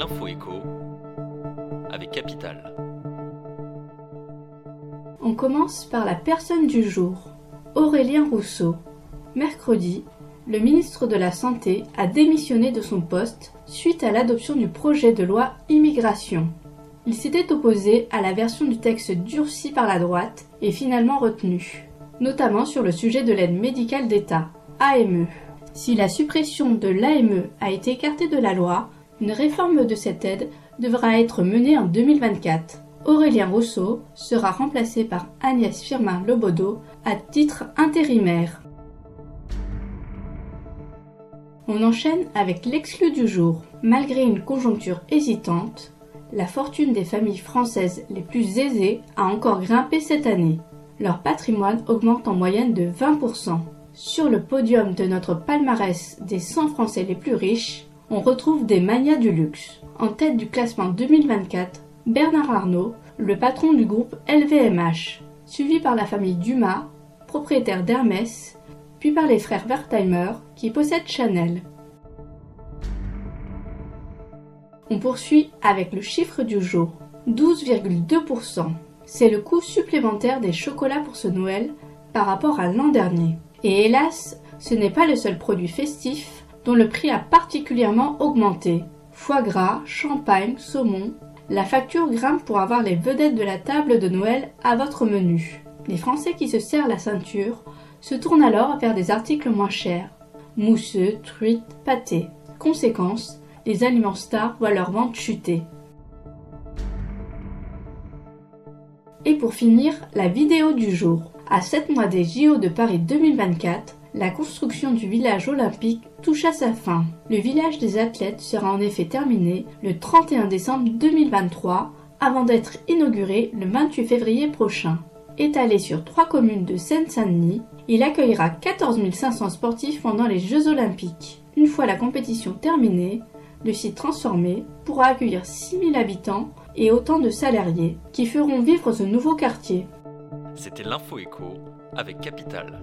l'info écho avec Capital. On commence par la personne du jour, Aurélien Rousseau. Mercredi, le ministre de la Santé a démissionné de son poste suite à l'adoption du projet de loi immigration. Il s'était opposé à la version du texte durci par la droite et finalement retenu, notamment sur le sujet de l'aide médicale d'État, AME. Si la suppression de l'AME a été écartée de la loi, une réforme de cette aide devra être menée en 2024. Aurélien Rousseau sera remplacé par Agnès Firmin-Lebaudot à titre intérimaire. On enchaîne avec l'exclu du jour. Malgré une conjoncture hésitante, la fortune des familles françaises les plus aisées a encore grimpé cette année. Leur patrimoine augmente en moyenne de 20%. Sur le podium de notre palmarès des 100 Français les plus riches, on retrouve des manias du luxe. En tête du classement 2024, Bernard Arnault, le patron du groupe LVMH, suivi par la famille Dumas, propriétaire d'Hermès, puis par les frères Wertheimer qui possèdent Chanel. On poursuit avec le chiffre du jour, 12,2%. C'est le coût supplémentaire des chocolats pour ce Noël par rapport à l'an dernier. Et hélas, ce n'est pas le seul produit festif dont le prix a particulièrement augmenté. Foie gras, champagne, saumon, la facture grimpe pour avoir les vedettes de la table de Noël à votre menu. Les Français qui se serrent la ceinture se tournent alors vers des articles moins chers. Mousseux, truites, pâtés. Conséquence, les aliments stars voient leur vente chuter. Et pour finir, la vidéo du jour. À 7 mois des JO de Paris 2024, la construction du village olympique touche à sa fin. Le village des athlètes sera en effet terminé le 31 décembre 2023 avant d'être inauguré le 28 février prochain. Étalé sur trois communes de Seine-Saint-Denis, il accueillera 14 500 sportifs pendant les Jeux olympiques. Une fois la compétition terminée, le site transformé pourra accueillir 6 000 habitants et autant de salariés qui feront vivre ce nouveau quartier. C'était l'info écho avec Capital.